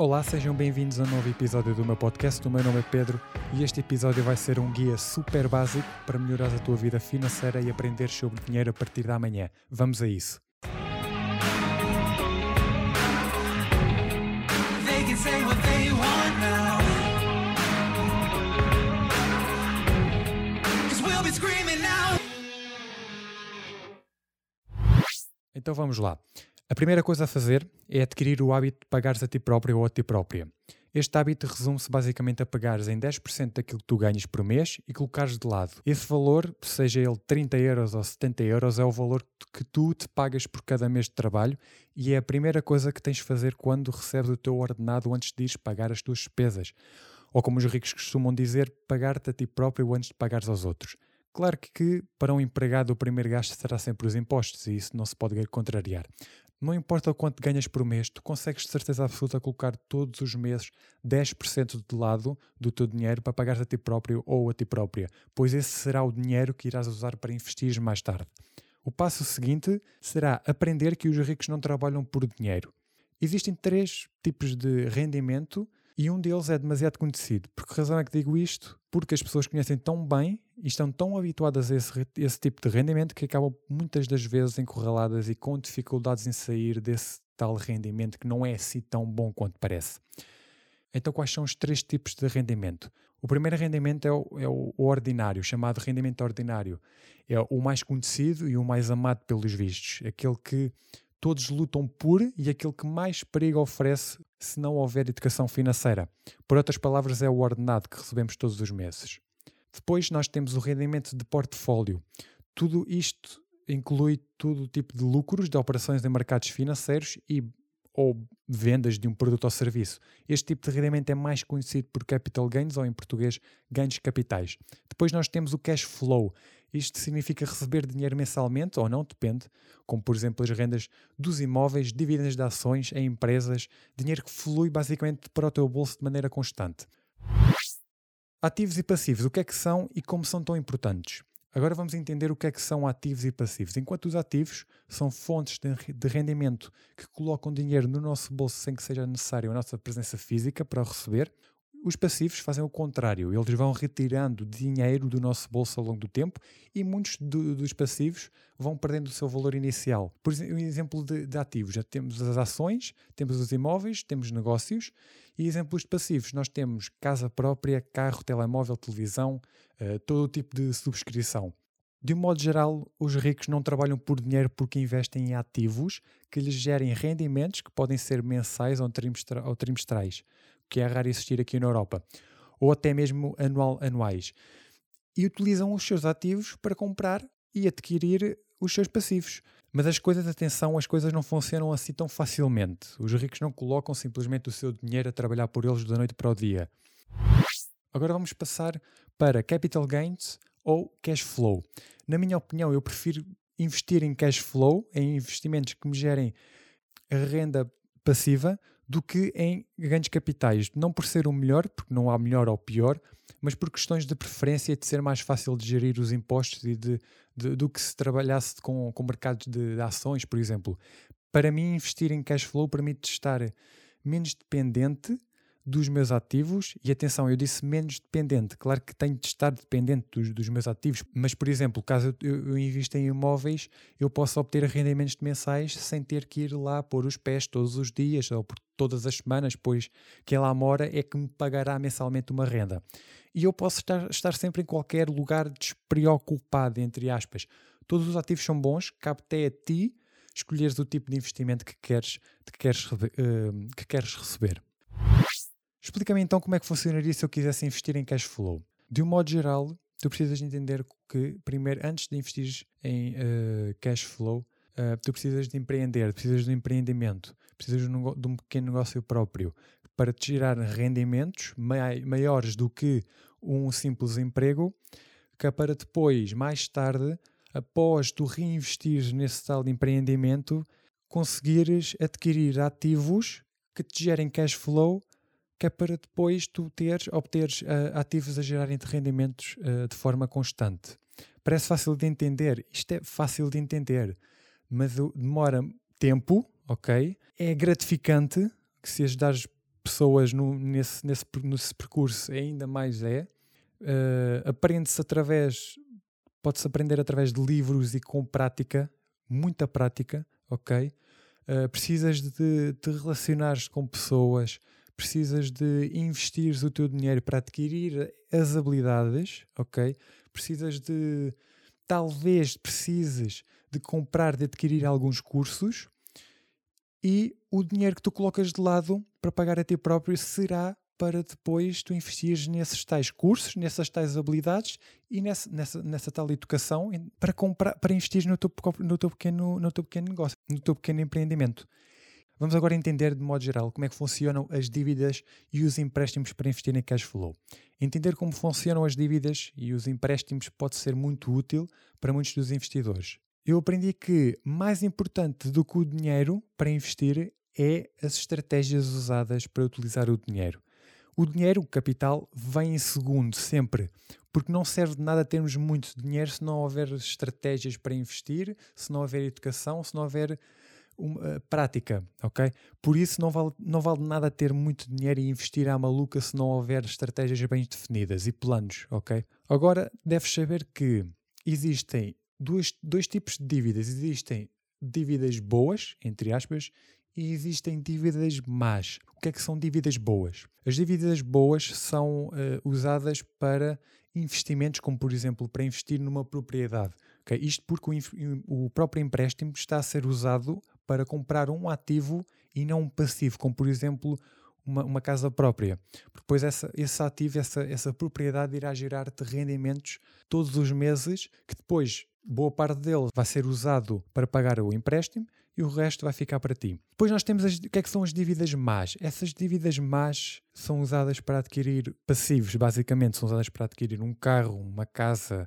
Olá, sejam bem-vindos a um novo episódio do meu podcast. O meu nome é Pedro e este episódio vai ser um guia super básico para melhorar a tua vida financeira e aprender sobre dinheiro a partir da manhã. Vamos a isso. Então vamos lá. A primeira coisa a fazer é adquirir o hábito de pagares a ti próprio ou a ti própria. Este hábito resume-se basicamente a pagares em 10% daquilo que tu ganhas por mês e colocares de lado. Esse valor, seja ele 30 euros ou 70 euros, é o valor que tu te pagas por cada mês de trabalho e é a primeira coisa que tens de fazer quando recebes o teu ordenado antes de ires pagar as tuas despesas. Ou como os ricos costumam dizer, pagar-te a ti próprio antes de pagares aos outros. Claro que para um empregado o primeiro gasto será sempre os impostos e isso não se pode contrariar. Não importa o quanto ganhas por mês, tu consegues de certeza absoluta colocar todos os meses 10% de lado do teu dinheiro para pagares a ti próprio ou a ti própria, pois esse será o dinheiro que irás usar para investir mais tarde. O passo seguinte será aprender que os ricos não trabalham por dinheiro. Existem três tipos de rendimento e um deles é demasiado conhecido. Por que razão é que digo isto? Porque as pessoas conhecem tão bem e estão tão habituadas a esse, esse tipo de rendimento que acabam muitas das vezes encurraladas e com dificuldades em sair desse tal rendimento que não é assim tão bom quanto parece. Então, quais são os três tipos de rendimento? O primeiro rendimento é o, é o ordinário, chamado rendimento ordinário. É o mais conhecido e o mais amado pelos vistos. Aquele que todos lutam por e aquele que mais perigo oferece se não houver educação financeira. Por outras palavras, é o ordenado que recebemos todos os meses. Depois nós temos o rendimento de portfólio. Tudo isto inclui todo o tipo de lucros de operações em mercados financeiros e ou vendas de um produto ou serviço. Este tipo de rendimento é mais conhecido por capital gains ou em português ganhos capitais. Depois nós temos o cash flow. Isto significa receber dinheiro mensalmente ou não, depende, como por exemplo as rendas dos imóveis, dividendos de ações em empresas, dinheiro que flui basicamente para o teu bolso de maneira constante. Ativos e passivos, o que é que são e como são tão importantes? Agora vamos entender o que é que são ativos e passivos. Enquanto os ativos são fontes de re- de rendimento que colocam dinheiro no nosso bolso sem que seja necessário a nossa presença física para o receber, os passivos fazem o contrário. Eles vão retirando dinheiro do nosso bolso ao longo do tempo e muitos do- dos passivos vão perdendo o seu valor inicial. Por exemplo, de, de ativos, já temos as ações, temos os imóveis, temos negócios e exemplos de passivos. Nós temos casa própria, carro, telemóvel, televisão, eh, todo o tipo de subscrição. De um modo geral, os ricos não trabalham por dinheiro porque investem em ativos que lhes gerem rendimentos que podem ser mensais ou, trimestra- ou trimestrais, que é raro existir aqui na Europa, ou até mesmo anual, anuais. E utilizam os seus ativos para comprar e adquirir os seus passivos. Mas as coisas, atenção, as coisas não funcionam assim tão facilmente. Os ricos não colocam simplesmente o seu dinheiro a trabalhar por eles da noite para o dia. Agora vamos passar para capital gains ou cash flow. Na minha opinião, eu prefiro investir em cash flow, em investimentos que me gerem renda passiva, do que em ganhos capitais. Não por ser o melhor, porque não há melhor ou pior, mas por questões de preferência de ser mais fácil de gerir os impostos e de, de- do que se trabalhasse com, com mercados de, de ações, por exemplo. Para mim, investir em cash flow permite estar menos dependente dos meus ativos, e atenção, eu disse menos dependente, claro que tenho de estar dependente dos, dos meus ativos, mas por exemplo, caso eu, eu invista em imóveis, eu posso obter rendimentos mensais sem ter que ir lá pôr os pés todos os dias ou por todas as semanas, pois quem lá mora é que me pagará mensalmente uma renda. E eu posso estar, estar sempre em qualquer lugar despreocupado, entre aspas. Todos os ativos são bons, cabe até a ti escolheres o tipo de investimento que queres, que queres, eh, que queres receber. Explica-me então como é que funcionaria se eu quisesse investir em cash flow. De um modo geral, tu precisas de entender que, primeiro, antes de investir em eh, cash flow, eh, tu precisas de empreender, precisas de um empreendimento, precisas de um, de um pequeno negócio próprio para te gerar rendimentos mai- maiores do que um simples emprego, que é para depois, mais tarde, após tu reinvestires nesse tal de empreendimento, conseguires adquirir ativos que te gerem cash flow que é para depois tu teres, obteres ah, ativos a gerarem-te rendimentos ah, de forma constante. Parece fácil de entender, isto é fácil de entender, mas demora tempo, ok? É gratificante que se ajudares pessoas no- nesse, nesse, nesse percurso ainda mais é. Eh, Aprende-se através, pode-se aprender através de livros e com prática, muita prática, ok? Precisas de te relacionares com pessoas, precisas de investires o teu dinheiro para adquirir as habilidades, ok? Precisas de, talvez precises de comprar, de adquirir alguns cursos e o dinheiro que tu colocas de lado para pagar a ti próprio será para depois tu investires nesses tais cursos, nessas tais habilidades e nessa, nessa, nessa tal educação para, comprar, para investir no teu, no, teu pequeno, no teu pequeno negócio, no teu pequeno empreendimento. Vamos agora entender de modo geral como é que funcionam as dívidas e os empréstimos para investir em cash flow. Entender como funcionam as dívidas e os empréstimos pode ser muito útil para muitos dos investidores. Eu aprendi que mais importante do que o dinheiro para investir é as estratégias usadas para utilizar o dinheiro. O dinheiro, o capital, vem em segundo sempre, porque não serve de nada termos muito dinheiro se não houver estratégias para investir, se não houver educação, se não houver uma, uh, prática, ok? Por isso não vale, não vale nada ter muito dinheiro e investir à maluca se não houver estratégias bem definidas e planos, ok? Agora deves saber que existem dois, dois tipos de dívidas. Existem dívidas boas, entre aspas, e existem dívidas más. O que é que são dívidas boas? As dívidas boas são eh, usadas para investimentos, como por exemplo para investir numa propriedade. ok? Isto porque o, o próprio empréstimo está a ser usado para comprar um ativo e não um passivo, como por exemplo uma, uma casa própria. Depois essa, esse ativo, essa, essa propriedade irá gerar-te rendimentos todos os meses, que depois boa parte dele vai ser usado para pagar o empréstimo e o resto vai ficar para ti. Depois nós temos as, o que é que são as dívidas más. Essas dívidas más são usadas para adquirir passivos, basicamente são usadas para adquirir um carro, uma casa,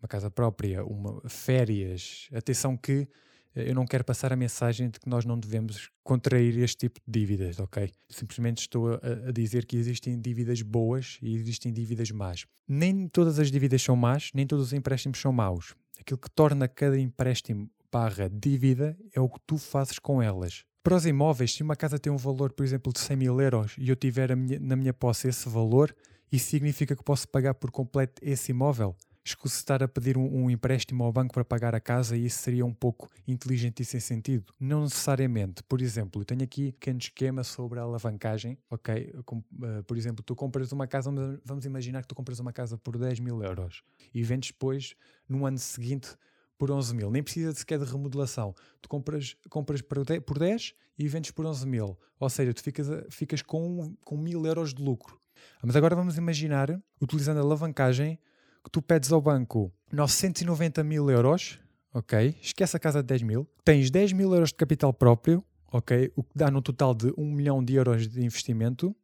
uma casa própria, uma, férias. Atenção que eu não quero passar a mensagem de que nós não devemos contrair este tipo de dívidas, ok? Simplesmente estou a, a dizer que existem dívidas boas e existem dívidas más. Nem todas as dívidas são más, nem todos os empréstimos são maus. Aquilo que torna cada empréstimo barra dívida é o que tu fazes com elas. Para os imóveis, se uma casa tem um valor, por exemplo, de 100 mil euros e eu tiver minha- na minha posse esse valor, isso significa que posso pagar por completo esse imóvel? Escuso estar a pedir um, um empréstimo ao banco para pagar a casa e isso seria um pouco inteligente e sem sentido? Não necessariamente. Por exemplo, eu tenho aqui um pequeno esquema sobre a alavancagem, ok? Eh, por exemplo, tu compras uma casa, vamos- imaginar que tu compras uma casa por 10 mil euros e vendes depois, no ano seguinte, por 11 mil. Nem precisa sequer de remodelação. Tu compras, compras por 10 por 10 e vendes por 11 mil. Ou seja, tu ficas, ficas com, com mil euros de lucro. Mas agora vamos imaginar, utilizando a alavancagem, que tu pedes ao banco 990 mil euros, ok? Esquece a casa de 10 mil. Tens 10 mil euros de capital próprio, ok? O que dá no total de 1 milhão de euros de investimento.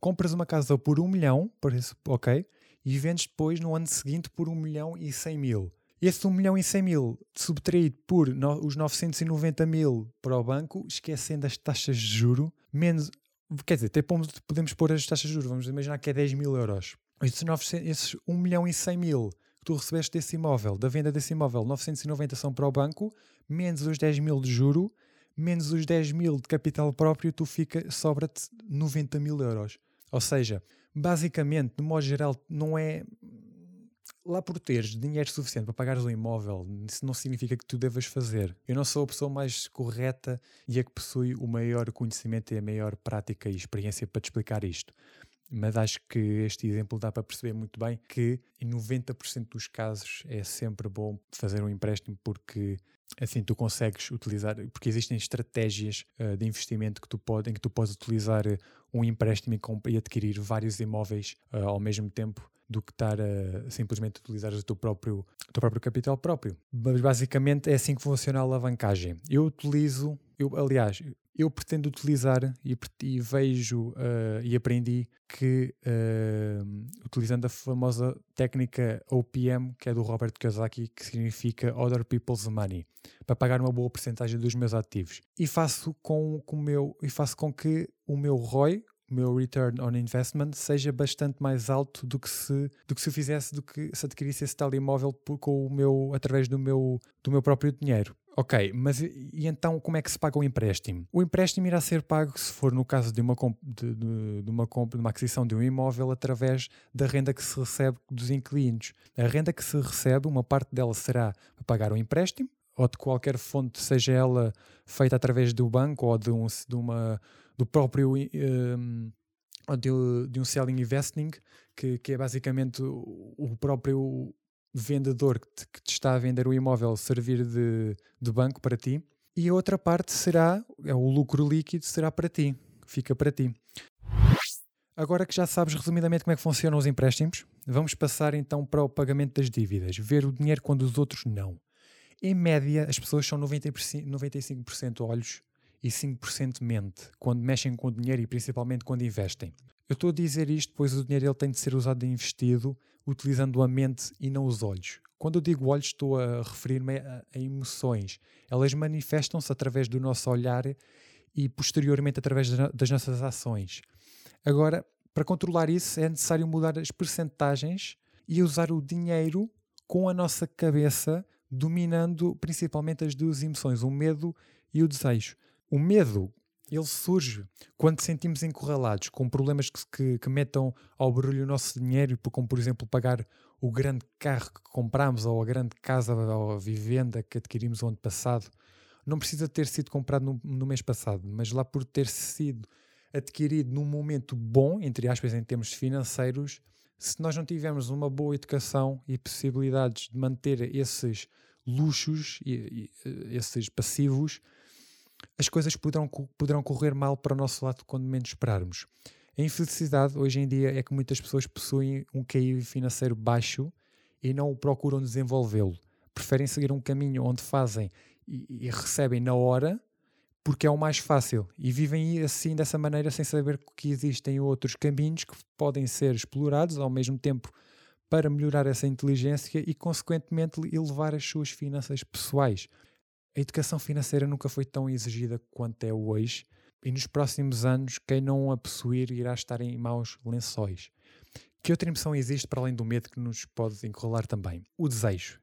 Compras uma casa por 1 milhão, ok? E vendes depois no ano seguinte por 1 milhão e 100 mil. Esse 1 milhão e 100 mil subtraído por no- os 990 mil para o banco, esquecendo as taxas de juro, menos, quer dizer, até podemos pôr as taxas de juros, vamos imaginar que é 10 mil euros. Esses, 900, esses 1 milhão e 100 mil que tu recebeste desse imóvel, da venda desse imóvel, 990 são para o banco, menos os 10 mil de juro, menos os 10 mil de capital próprio, tu fica, sobra-te 90 mil euros. Ou seja, basicamente, de modo geral, não é lá por teres dinheiro suficiente para pagares um imóvel, isso não significa que tu devas fazer. Eu não sou a pessoa mais correta e a que possui o maior conhecimento e a maior prática e experiência para te explicar isto. Mas acho que este exemplo dá para perceber muito bem que em 90% dos casos é sempre bom fazer um empréstimo porque assim tu consegues utilizar, porque existem estratégias eh, de investimento que tu pode, em que tu podes utilizar eh, um empréstimo e, e adquirir vários imóveis eh, ao mesmo tempo do que estar a simplesmente utilizar o teu próprio, o teu próprio capital próprio. Mas basicamente é assim que funciona a alavancagem. Eu utilizo, eu, aliás, eu pretendo utilizar e, e vejo eh, e aprendi que eh, utilizando a famosa técnica OPM, que é do Robert Kiyosaki, que significa Other People's Money, para pagar uma boa porcentagem dos meus ativos. E faço com, com meu e faço com que o meu ROI, o meu return on investment seja bastante mais alto do que se do que se eu fizesse do que se adquirisse esse tal imóvel por- com o meu através do meu do meu próprio dinheiro Ok, mas e, então como é que se paga o empréstimo? O empréstimo irá ser pago se for no caso de uma, de, de- de uma de uma aquisição de um imóvel através da renda que se recebe dos inquilinos. A renda que se recebe, uma parte dela será para pagar o empréstimo ou de qualquer fonte, seja ela feita através do banco ou de, um, de uma, do próprio um, de, de um selling investing, que, que é basicamente o próprio vendedor que te, que te está a vender o imóvel servir de, de banco para ti. E a outra parte será, é o lucro líquido, será para ti, fica para ti. Agora que já sabes resumidamente como é que funcionam os empréstimos, vamos passar então para o pagamento das dívidas, ver o dinheiro quando os outros não. Em média, as pessoas são 90%, 95% olhos e 5% mente quando mexem com o dinheiro e principalmente quando investem. Eu estou a dizer isto pois o dinheiro ele tem de ser usado e investido utilizando a mente e não os olhos. Quando eu digo olhos, estou a referir-me a, a emoções. Elas manifestam-se através do nosso olhar e posteriormente através das no- das nossas ações. Agora, para controlar isso, é necessário mudar as percentagens e usar o dinheiro com a nossa cabeça, dominando principalmente as duas emoções, o medo e o desejo. O medo, ele surge quando sentimos encurralados com problemas que, que, que metam ao barulho o nosso dinheiro, como por exemplo pagar o grande carro que compramos ou a grande casa ou a vivenda que adquirimos o ano passado. Não precisa ter sido comprado no, no mês passado, mas lá por ter sido adquirido num momento bom, entre aspas, em termos financeiros, se nós não tivermos uma boa educação e possibilidades de manter esses luxos e, e, eh, esses passivos, as coisas poderão, poderão correr mal para o nosso lado quando menos esperarmos. A infelicidade hoje em dia é que muitas pessoas possuem um QI financeiro baixo e não o procuram desenvolvê-lo. Preferem seguir um caminho onde fazem e, e recebem na hora porque é o mais fácil e vivem assim dessa maneira sem saber que existem outros caminhos que podem ser explorados ao mesmo tempo para melhorar essa inteligência e consequentemente elevar as suas finanças pessoais. A educação financeira nunca foi tão exigida quanto é hoje e nos próximos anos quem não a possuir irá estar em maus lençóis. Que outra emoção existe para além do medo que nos pode encurralar também? O desejo.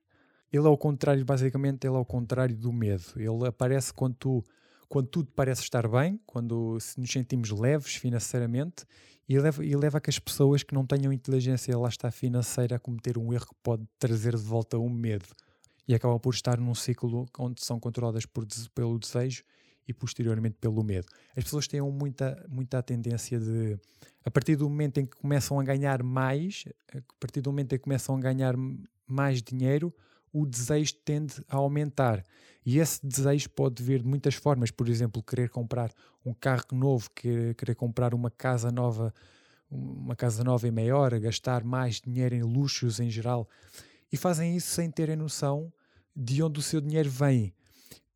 Ele é o contrário, basicamente, ele é o contrário do medo. Ele aparece quando, tu, quando tudo parece estar bem, quando nos sentimos leves financeiramente e leva, e leva a que as pessoas que não tenham inteligência lá está financeira a cometer um erro que pode trazer de volta o medo e acabam por estar num ciclo onde são controladas por, pelo desejo e posteriormente pelo medo. As pessoas têm muita, muita tendência de, a partir do momento em que começam a ganhar mais, a partir do momento em que começam a ganhar mais dinheiro, o desejo tende a aumentar. E esse desejo pode vir de muitas formas, por exemplo, querer comprar um carro novo, querer comprar uma casa nova, uma casa nova e maior, gastar mais dinheiro em luxos em geral. E fazem isso sem terem noção de onde o seu dinheiro vem.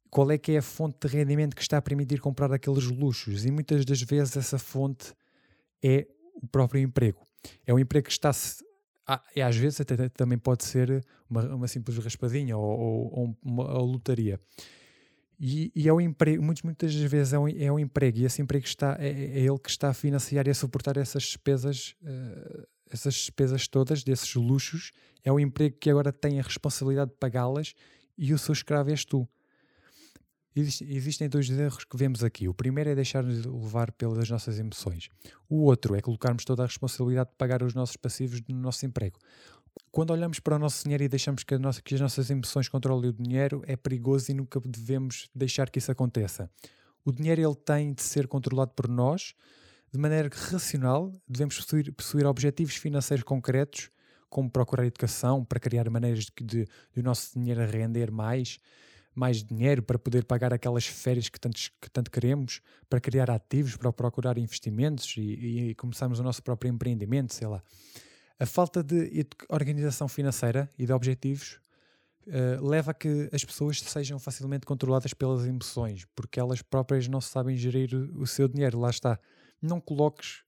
Qual é que é a fonte de rendimento que está a permitir comprar aqueles luxos? E muitas das vezes essa fonte é o próprio emprego. É um emprego que está e às vezes até também pode ser uma, uma simples raspadinha ou, ou- ou uma lotaria. E, e é um emprego, muitas, muitas vezes é um, é um emprego, e esse emprego está, é, é ele que está a financiar e a suportar essas despesas, eh, essas despesas todas, desses luxos. É o emprego que agora tem a responsabilidade de pagá-las e o seu escravo és tu. Existe- Existem dois erros que vemos aqui. O primeiro é deixar-nos levar pelas nossas emoções. O outro é colocarmos toda a responsabilidade de pagar os nossos passivos no nosso emprego. Quando olhamos para o nosso dinheiro e deixamos que, nossa- que as nossas emoções controlem o dinheiro, é perigoso e nunca devemos deixar que isso aconteça. O dinheiro ele tem de ser controlado por nós de maneira racional. Devemos possuir, possuir objetivos financeiros concretos, como procurar educação, para criar maneiras de, que- de, de o nosso dinheiro render mais, mais dinheiro para poder pagar aquelas férias que, tantos, que tanto queremos, para criar ativos, para procurar investimentos e, e começarmos o nosso próprio empreendimento, sei lá. A falta de organização financeira e de objetivos eh, leva a que as pessoas sejam facilmente controladas pelas emoções, porque elas próprias não sabem gerir o, o seu dinheiro. Lá está. Não coloques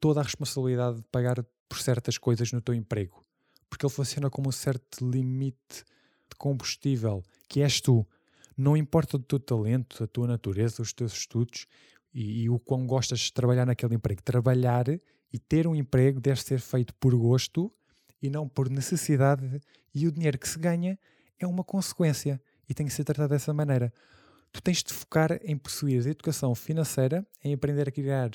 toda a responsabilidade de pagar por certas coisas no teu emprego, porque ele funciona como um certo limite de combustível, que és tu. Não importa o teu talento, a tua natureza, os teus estudos e, e o quão gostas de trabalhar naquele emprego. Trabalhar e ter um emprego deve ser feito por gosto e não por necessidade, e o dinheiro que se ganha é uma consequência. e tem que ser tratado dessa maneira. Tu tens de focar em possuir educação financeira, em aprender a criar,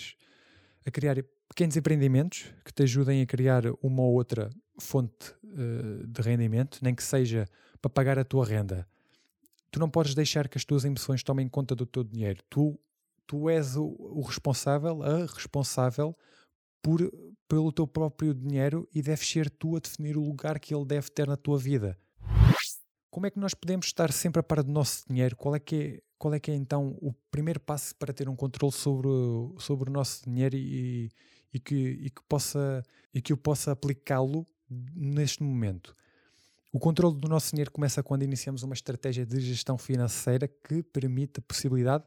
a criar pequenos empreendimentos que te ajudem a criar uma ou outra fonte uh, de rendimento, nem que seja para pagar a tua renda. Tu não podes deixar que as tuas emoções tomem conta do teu dinheiro. Tu, tu és o, o responsável, a responsável por, pelo teu próprio dinheiro e deves ser tu a definir o lugar que ele deve ter na tua vida. Como é que nós podemos estar sempre a par do nosso dinheiro? Qual é que é, qual é, que é então o primeiro passo para ter um controle sobre, sobre o nosso dinheiro e, e, que, e, que, possa, e que eu possa aplicá-lo neste momento? O controle do nosso dinheiro começa quando iniciamos uma estratégia de gestão financeira que permite a possibilidade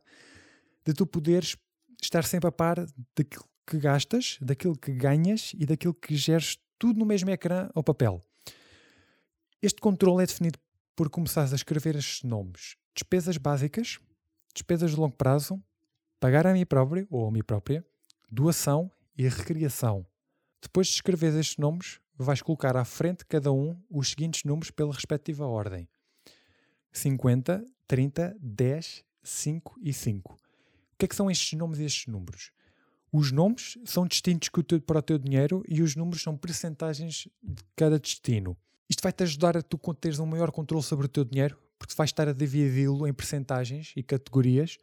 de tu poderes estar sempre a par daquilo que gastas, daquilo que ganhas e daquilo que geres tudo no mesmo ecrã ou papel. Este controle é definido por começares a escrever estes nomes: despesas básicas, despesas de longo prazo, pagar a mim próprio ou a mim própria, doação e recriação. Depois de escrever estes nomes, vais colocar à frente de cada um os seguintes números pela respectiva ordem: 50, 30, 10, 5 e 5. O que é que são estes nomes e estes números? Os nomes são distintos para o teu dinheiro e os números são percentagens de cada destino. Isto vai-te ajudar a tu teres um maior controle sobre o teu dinheiro, porque vais estar a dividi-lo em percentagens e categorias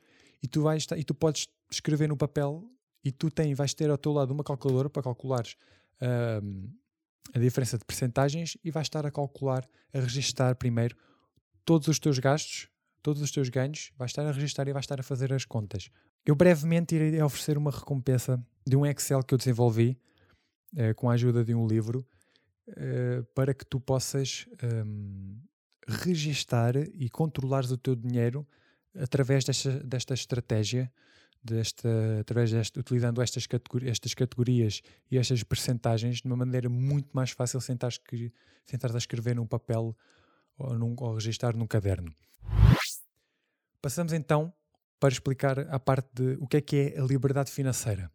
e tu, vais, e tu podes escrever no papel e tu tem, vais ter ao teu lado uma calculadora para calculares a diferença de percentagens e vais estar a calcular, a registar primeiro todos os teus gastos, todos os teus ganhos, vais estar a registar e vais estar a fazer as contas. Eu brevemente irei oferecer uma recompensa de um Excel que eu desenvolvi uh, com a ajuda de um livro uh, para que tu possas um, registar e controlares o teu dinheiro através desta, desta estratégia desta, através desta, utilizando estas, categori estas categorias e estas percentagens de uma maneira muito mais fácil sem estares a escrever num papel ou, num, ou registrar num caderno. Passamos então para explicar a parte de o que é que é a liberdade financeira.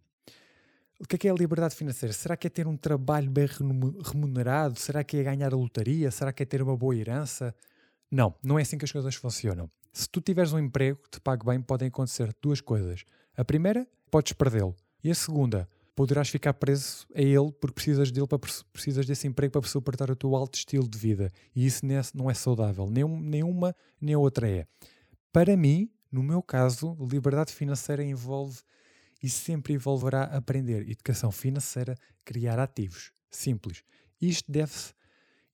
O que é que é a liberdade financeira? Será que é ter um trabalho bem remunerado? Será que é ganhar a lotaria? Será que é ter uma boa herança? Não, não é assim que as coisas funcionam. Se tu tiveres um emprego que te pague bem, podem acontecer duas coisas. A primeira, podes perdê-lo. E a segunda, poderás ficar preso a ele porque precisas dele para precisas desse emprego para suportar o teu alto estilo de vida. E isso não é saudável. Nem, nenhuma nem outra é. Para mim, no meu caso, liberdade financeira envolve e sempre envolverá aprender educação financeira, criar ativos. Simples. Isto deve,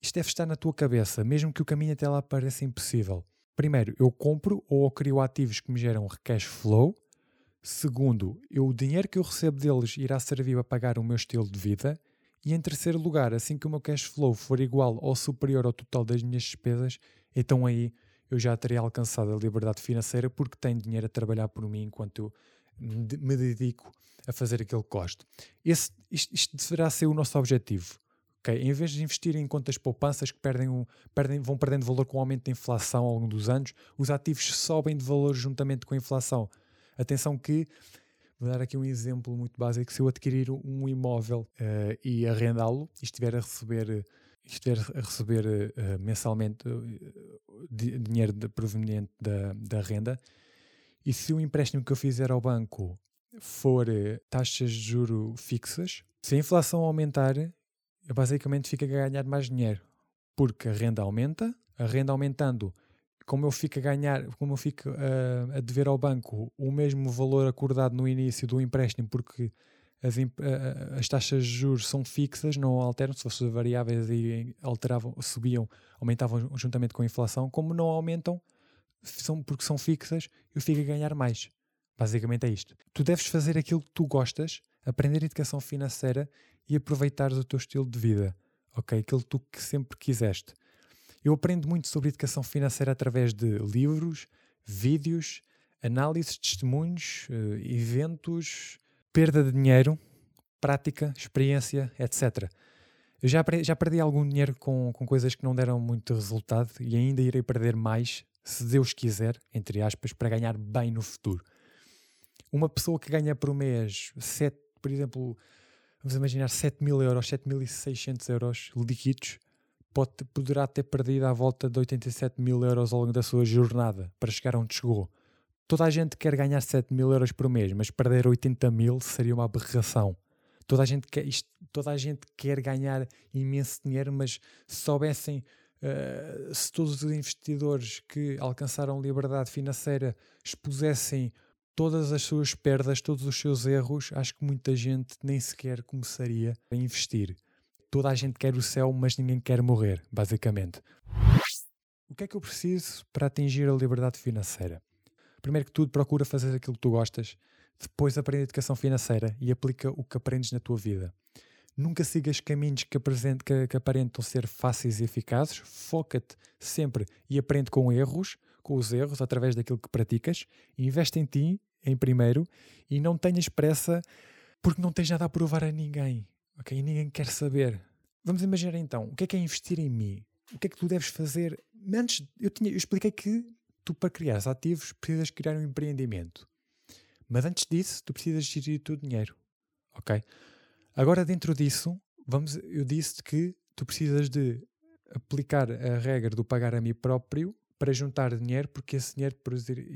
isto deve estar na tua cabeça, mesmo que o caminho até lá pareça impossível. Primeiro, eu compro ou crio ativos que me geram cash flow. Segundo, eu, o dinheiro que eu recebo deles irá servir para pagar o meu estilo de vida. E em terceiro lugar, assim que o meu cash flow for igual ou superior ao total das minhas despesas, então aí eu já terei alcançado a liberdade financeira porque tenho dinheiro a trabalhar por mim enquanto eu me dedico a fazer aquilo que gosto. Esse, isto, isto deverá ser o nosso objetivo. Okay? Em vez de investir em contas poupanças que perdem um, perdem, vão perdendo valor com o aumento da inflação ao longo dos anos, os ativos sobem de valor juntamente com a inflação. Atenção que, vou dar aqui um exemplo muito básico, se eu adquirir um imóvel uh, e arrendá-lo e estiver a receber, estiver a receber uh, mensalmente uh, dinheiro de, proveniente da, da renda, e se o empréstimo que eu fizer ao banco for taxas de juro fixas, se a inflação aumentar, eu basicamente fico a ganhar mais dinheiro. Porque a renda aumenta, a renda aumentando, como eu fico a ganhar, como eu fico a, a dever ao banco o mesmo valor acordado no início do empréstimo, porque as, as taxas de juros são fixas, não alteram, se fossem variáveis e alteravam, subiam, aumentavam juntamente com a inflação, como não aumentam, são, porque são fixas, eu fico a ganhar mais. Basicamente é isto. Tu deves fazer aquilo que tu gostas, aprender educação financeira e aproveitares o teu estilo de vida, ok? Aquilo que tu que sempre quiseste. Eu aprendo muito sobre educação financeira através de livros, vídeos, análises testemunhos, uh, eventos, perda de dinheiro, prática, experiência, etc. Eu já, já perdi algum dinheiro com, com coisas que não deram muito resultado e ainda irei perder mais, se Deus quiser, entre aspas, para ganhar bem no futuro. Uma pessoa que ganha por mês, sete, por exemplo, vamos imaginar 7 mil euros, 7.600 euros líquidos, pode, poderá ter perdido à volta de 87 mil euros ao longo da sua jornada para chegar onde chegou. Toda a gente quer ganhar 7 mil euros por mês, mas perder 80 mil seria uma aberração. Toda a gente quer, isto, toda a gente quer ganhar imenso dinheiro, mas se soubessem, uh, se todos os investidores que alcançaram liberdade financeira expusessem todas as suas perdas, todos os seus erros, acho que muita gente nem sequer começaria a investir. Toda a gente quer o céu, mas ninguém quer morrer, basicamente. O que é que eu preciso para atingir a liberdade financeira? Primeiro que tudo, procura fazer aquilo que tu gostas, depois aprende educação financeira e aplica o que aprendes na tua vida. Nunca sigas caminhos que, que, que aparentam ser fáceis e eficazes, foca-te sempre e aprende com erros, com os erros, através daquilo que praticas, investe em ti, em primeiro, e não tenhas pressa porque não tens nada a provar a ninguém ok? E ninguém quer saber. Vamos imaginar então, o que é que é investir em mim? O que é que tu deves fazer? Antes, eu, tinha, eu expliquei que tu, para criar ativos, precisas criar um empreendimento. Mas antes disso, tu precisas gerir o teu dinheiro, ok? Agora, dentro disso, vamos, eu disse que tu precisas de aplicar a regra do pagar a mim próprio para juntar dinheiro, porque esse dinheiro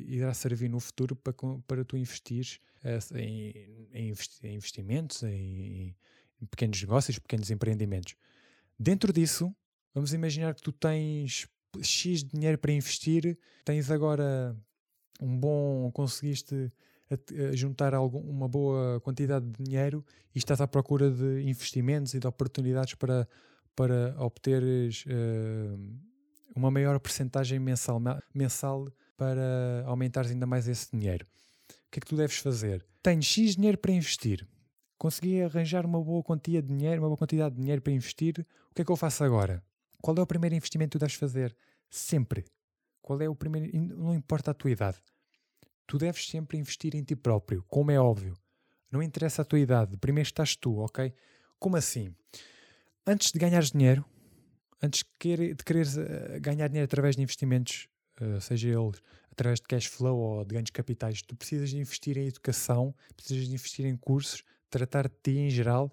irá servir no futuro para, para tu investires eh, em, em investimentos, em, pequenos negócios, pequenos empreendimentos. Dentro disso, vamos imaginar que tu tens X dinheiro para investir, tens agora um bom, conseguiste juntar algum, uma boa quantidade de dinheiro e estás à procura de investimentos e de oportunidades para, para obteres uh, uma maior percentagem mensal, mensal para aumentares ainda mais esse dinheiro. O que é que tu deves fazer? Tens X dinheiro para investir consegui arranjar uma boa quantia de dinheiro, uma boa quantidade de dinheiro para investir, o que é que eu faço agora? Qual é o primeiro investimento que tu deves fazer? Sempre. Qual é o primeiro? Não importa a tua idade. Tu deves sempre investir em ti próprio, como é óbvio. Não interessa a tua idade, primeiro estás tu, ok? Como assim? Antes de ganhares dinheiro, antes de quereres eh, ganhar dinheiro através de investimentos, uh, seja eles através de cash flow ou de ganhos capitais, tu precisas de investir em educação, precisas de investir em cursos, tratar de ti em geral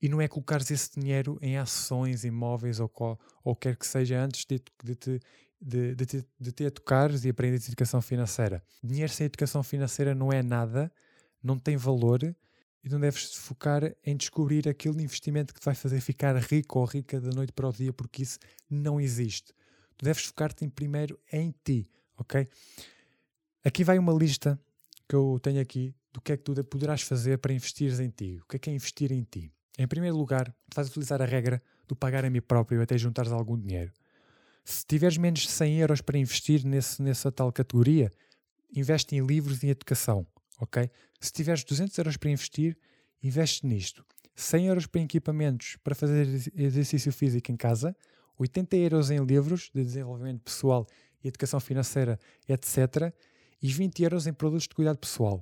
e não é colocares esse dinheiro em ações, imóveis ou, ou quer que seja antes de, de, te, de, de, te, de te educares e aprenderes educação financeira. Dinheiro sem educação financeira não é nada, não tem valor e não deves focar em descobrir aquele investimento que te vai fazer ficar rico ou rica da noite para o dia, porque isso não existe. Tu deves focar-te em primeiro em ti, ok? Aqui vai uma lista que eu tenho aqui do que é que tu poderás fazer para investires em ti. O que é que é investir em ti? Em primeiro lugar, tu vais utilizar a regra do pagar a mim próprio até juntares algum dinheiro. Se tiveres menos de 100 euros para investir nesse, nessa tal categoria, investe em livros e em educação, ok? Se tiveres 200 euros para investir, investe nisto. 100 euros para equipamentos para fazer exercício físico em casa, 80 euros em livros de desenvolvimento pessoal e educação financeira, etc. E 20 euros em produtos de cuidado pessoal.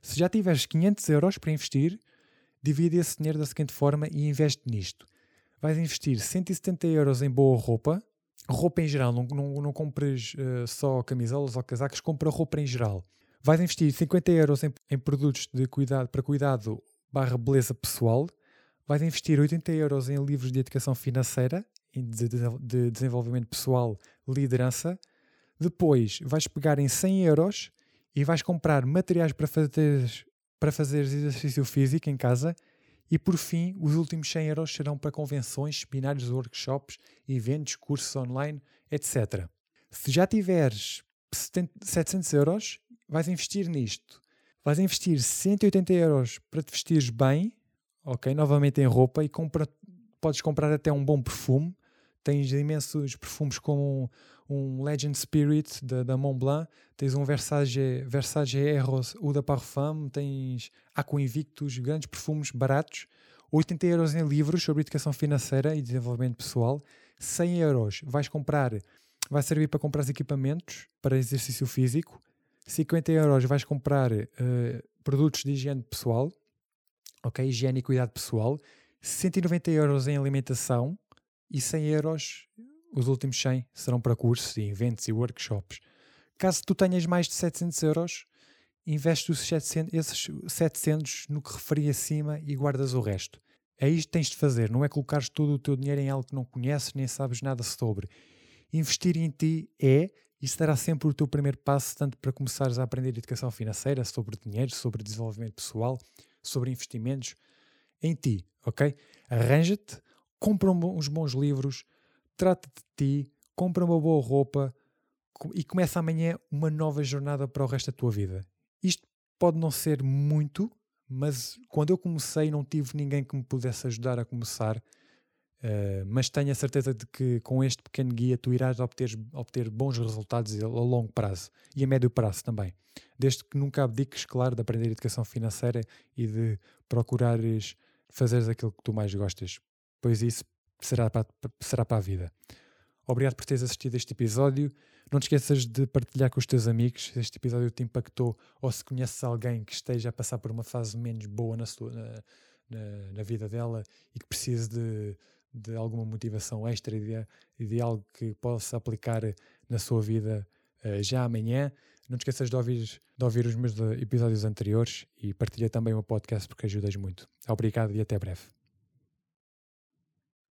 Se já tiveres 500 euros para investir, divide esse dinheiro da seguinte forma e investe nisto. Vais investir 170 euros em boa roupa, roupa em geral, não, não, não compres uh, só camisolas ou casacos, compra roupa em geral. Vais investir 50 euros em, em produtos de cuidado, para cuidado barra beleza pessoal. Vais investir 80 euros em livros de educação financeira, de, de, de desenvolvimento pessoal, liderança. Depois vais pegar em 100 euros e vais comprar materiais para fazer, para fazer exercício físico em casa e por fim os últimos 100 euros serão para convenções, seminários, workshops, eventos, cursos online, etc. Se já tiveres 700 euros, vais investir nisto. Vais investir 180 euros para te vestires bem, ok? Novamente em roupa e compra, podes comprar até um bom perfume. Tens imensos perfumes como um Legend Spirit da, da Montblanc, tens um Versace, Versace Eros ou da Parfum, tens Aqua Invictus, grandes perfumes baratos, 80 euros em livros sobre educação financeira e desenvolvimento pessoal, 100 euros. Vais comprar, vai servir para comprar equipamentos para exercício físico, 50 euros. Vais comprar uh, produtos de higiene pessoal, ok, higiene e cuidado pessoal, 190 euros em alimentação e 100 euros os últimos 100 serão para cursos e eventos e workshops. Caso tu tenhas mais de 700 euros, investe os 700, esses 700 no que referi acima e guardas o resto. É isto que tens de fazer, não é colocares todo o teu dinheiro em algo que não conheces nem sabes nada sobre. Investir em ti é e será sempre o teu primeiro passo, tanto para começares a aprender educação financeira, sobre dinheiro, sobre desenvolvimento pessoal, sobre investimentos, em ti, ok? Arranja-te, compra uns bons livros, trata de ti, compra uma boa roupa e começa amanhã uma nova jornada para o resto da tua vida. Isto pode não ser muito, mas quando eu comecei não tive ninguém que me pudesse ajudar a começar Uh, mas tenho a certeza de que com este pequeno guia tu irás obter, obter bons resultados a longo prazo e a médio prazo também. Desde que nunca abdiques, claro, de aprender educação financeira e de procurares fazeres aquilo que tu mais gostas, pois isso será para, será para a vida. Obrigado por teres assistido este episódio. Não te esqueças de partilhar com os teus amigos se este episódio te impactou ou se conheces alguém que esteja a passar por uma fase menos boa na, sua, na, na, na vida dela e que precise de de alguma motivação extra e de, de algo que possa aplicar na sua vida uh, já amanhã. Não te esqueças de ouvir, de ouvir os meus episódios anteriores e partilha também o podcast porque ajudas muito. Obrigado e até breve.